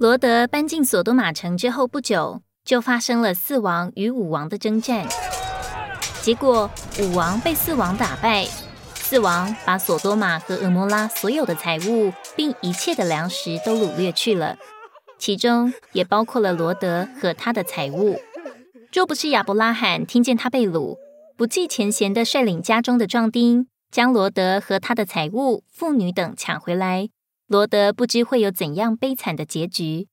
罗德搬进索多玛城之后不久，就发生了四王与五王的征战。结果五王被四王打败，四王把索多玛和俄摩拉所有的财物，并一切的粮食都掳掠去了，其中也包括了罗德和他的财物。若不是亚伯拉罕听见他被掳，不计前嫌的率领家中的壮丁，将罗德和他的财物、妇女等抢回来。罗德不知会有怎样悲惨的结局。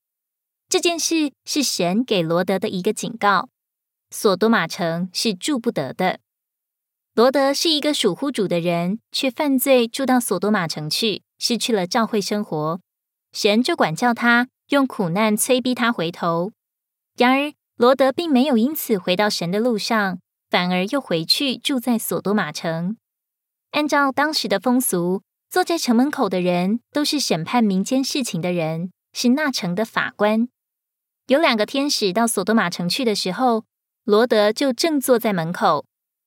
这件事是神给罗德的一个警告：索多玛城是住不得的。罗德是一个属乎主的人，却犯罪住到索多玛城去，失去了教会生活。神就管教他，用苦难催逼他回头。然而罗德并没有因此回到神的路上，反而又回去住在索多玛城。按照当时的风俗。坐在城门口的人都是审判民间事情的人，是那城的法官。有两个天使到索多玛城去的时候，罗德就正坐在门口。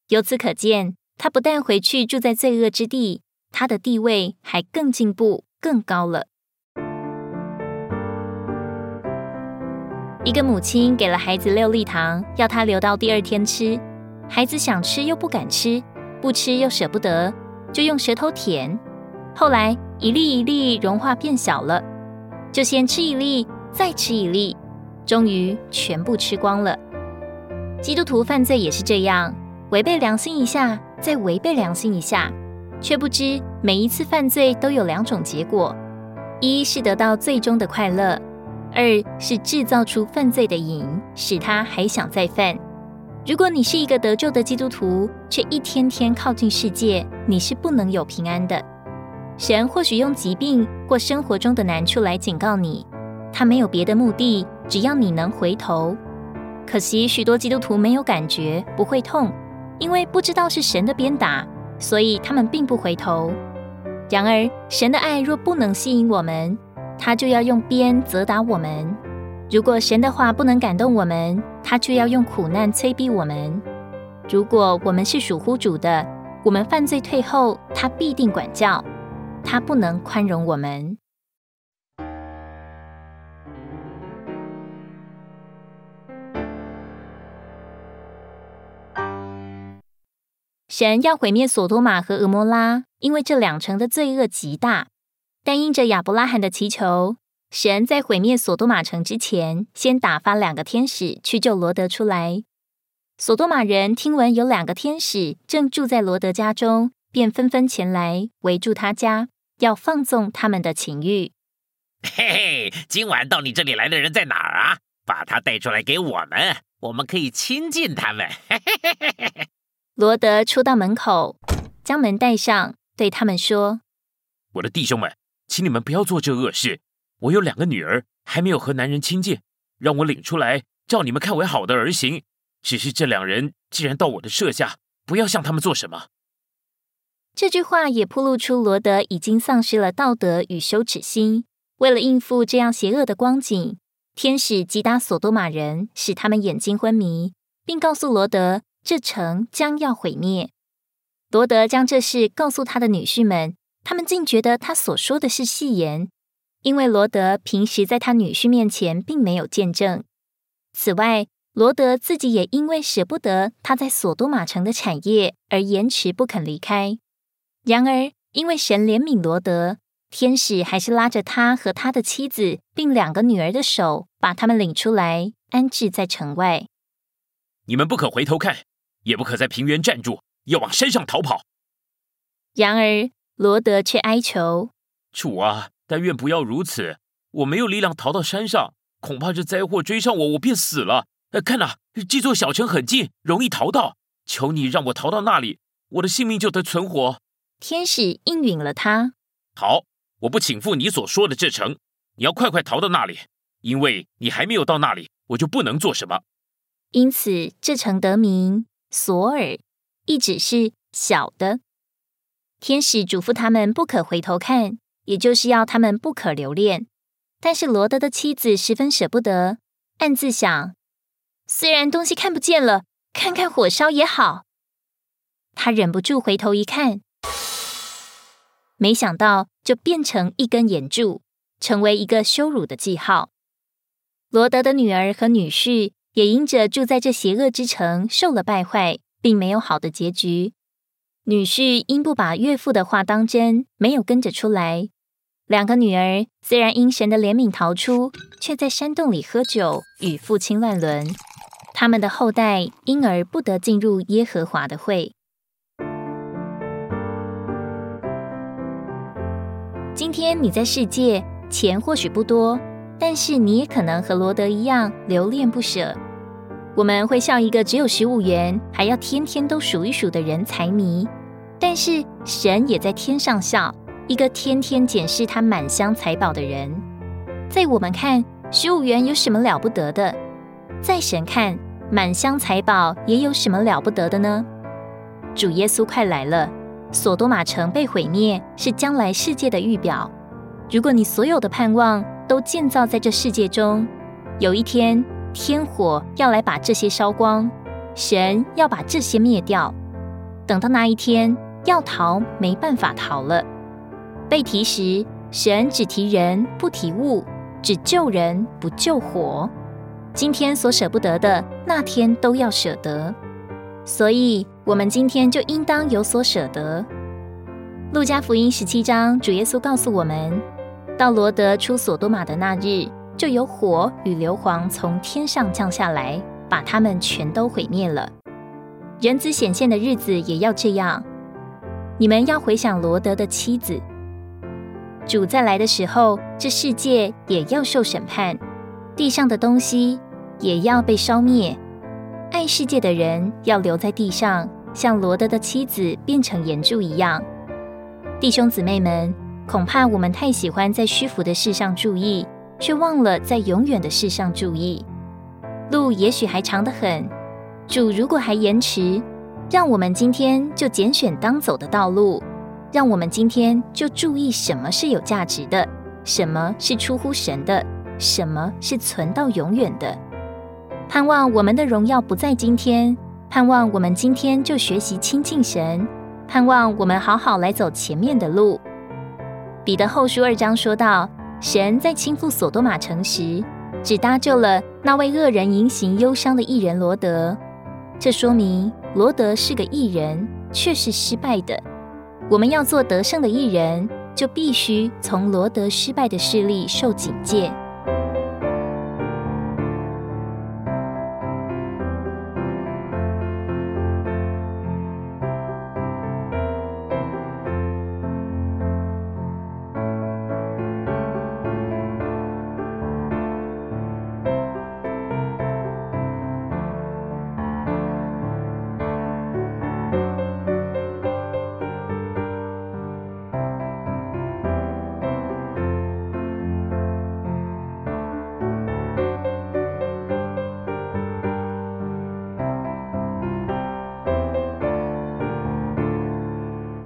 由此可见，他不但回去住在罪恶之地，他的地位还更进步、更高了。一个母亲给了孩子六粒糖，要他留到第二天吃。孩子想吃又不敢吃，不吃又舍不得，就用舌头舔。后来一粒一粒融化变小了，就先吃一粒，再吃一粒，终于全部吃光了。基督徒犯罪也是这样，违背良心一下，再违背良心一下，却不知每一次犯罪都有两种结果：一是得到最终的快乐，二是制造出犯罪的瘾，使他还想再犯。如果你是一个得救的基督徒，却一天天靠近世界，你是不能有平安的。神或许用疾病或生活中的难处来警告你，他没有别的目的，只要你能回头。可惜许多基督徒没有感觉，不会痛，因为不知道是神的鞭打，所以他们并不回头。然而，神的爱若不能吸引我们，他就要用鞭责打我们；如果神的话不能感动我们，他就要用苦难催逼我们。如果我们是属乎主的，我们犯罪退后，他必定管教。他不能宽容我们。神要毁灭索多玛和俄摩拉，因为这两城的罪恶极大。但因着亚伯拉罕的祈求，神在毁灭索多玛城之前，先打发两个天使去救罗德出来。索多玛人听闻有两个天使正住在罗德家中。便纷纷前来围住他家，要放纵他们的情欲。嘿嘿，今晚到你这里来的人在哪儿啊？把他带出来给我们，我们可以亲近他们。嘿嘿嘿嘿嘿。罗德出到门口，将门带上，对他们说：“我的弟兄们，请你们不要做这恶事。我有两个女儿，还没有和男人亲近，让我领出来，照你们看为好的而行。只是这两人既然到我的舍下，不要向他们做什么。”这句话也铺露出罗德已经丧失了道德与羞耻心。为了应付这样邪恶的光景，天使击打索多玛人，使他们眼睛昏迷，并告诉罗德这城将要毁灭。罗德将这事告诉他的女婿们，他们竟觉得他所说的是戏言，因为罗德平时在他女婿面前并没有见证。此外，罗德自己也因为舍不得他在索多玛城的产业而延迟不肯离开。然而，因为神怜悯罗德，天使还是拉着他和他的妻子，并两个女儿的手，把他们领出来，安置在城外。你们不可回头看，也不可在平原站住，要往山上逃跑。然而，罗德却哀求主啊，但愿不要如此。我没有力量逃到山上，恐怕这灾祸追上我，我便死了。呃看呐，这座小城很近，容易逃到。求你让我逃到那里，我的性命就得存活。天使应允了他。好，我不请赴你所说的这城，你要快快逃到那里，因为你还没有到那里，我就不能做什么。因此，这城得名索尔，意指是小的。天使嘱咐他们不可回头看，也就是要他们不可留恋。但是罗德的妻子十分舍不得，暗自想：虽然东西看不见了，看看火烧也好。他忍不住回头一看。没想到，就变成一根眼柱，成为一个羞辱的记号。罗德的女儿和女婿也因着住在这邪恶之城受了败坏，并没有好的结局。女婿因不把岳父的话当真，没有跟着出来。两个女儿虽然因神的怜悯逃出，却在山洞里喝酒，与父亲乱伦。他们的后代因而不得进入耶和华的会。今天你在世界，钱或许不多，但是你也可能和罗德一样留恋不舍。我们会笑一个只有十五元，还要天天都数一数的人财迷，但是神也在天上笑一个天天检视他满箱财宝的人。在我们看，十五元有什么了不得的？在神看，满箱财宝也有什么了不得的呢？主耶稣快来了，索多玛城被毁灭是将来世界的预表。如果你所有的盼望都建造在这世界中，有一天。天火要来把这些烧光，神要把这些灭掉。等到那一天，要逃没办法逃了。被提时，神只提人不提物，只救人不救火。今天所舍不得的，那天都要舍得。所以，我们今天就应当有所舍得。路加福音十七章，主耶稣告诉我们：到罗德出所多玛的那日。就有火与硫磺从天上降下来，把他们全都毁灭了。人子显现的日子也要这样。你们要回想罗德的妻子。主再来的时候，这世界也要受审判，地上的东西也要被烧灭。爱世界的人要留在地上，像罗德的妻子变成岩柱一样。弟兄姊妹们，恐怕我们太喜欢在虚浮的事上注意。却忘了在永远的事上注意，路也许还长得很。主如果还延迟，让我们今天就拣选当走的道路，让我们今天就注意什么是有价值的，什么是出乎神的，什么是存到永远的。盼望我们的荣耀不在今天，盼望我们今天就学习亲近神，盼望我们好好来走前面的路。彼得后书二章说到。神在倾覆索多玛城时，只搭救了那位恶人迎行忧伤的艺人罗德。这说明罗德是个艺人，却是失败的。我们要做得胜的艺人，就必须从罗德失败的事例受警戒。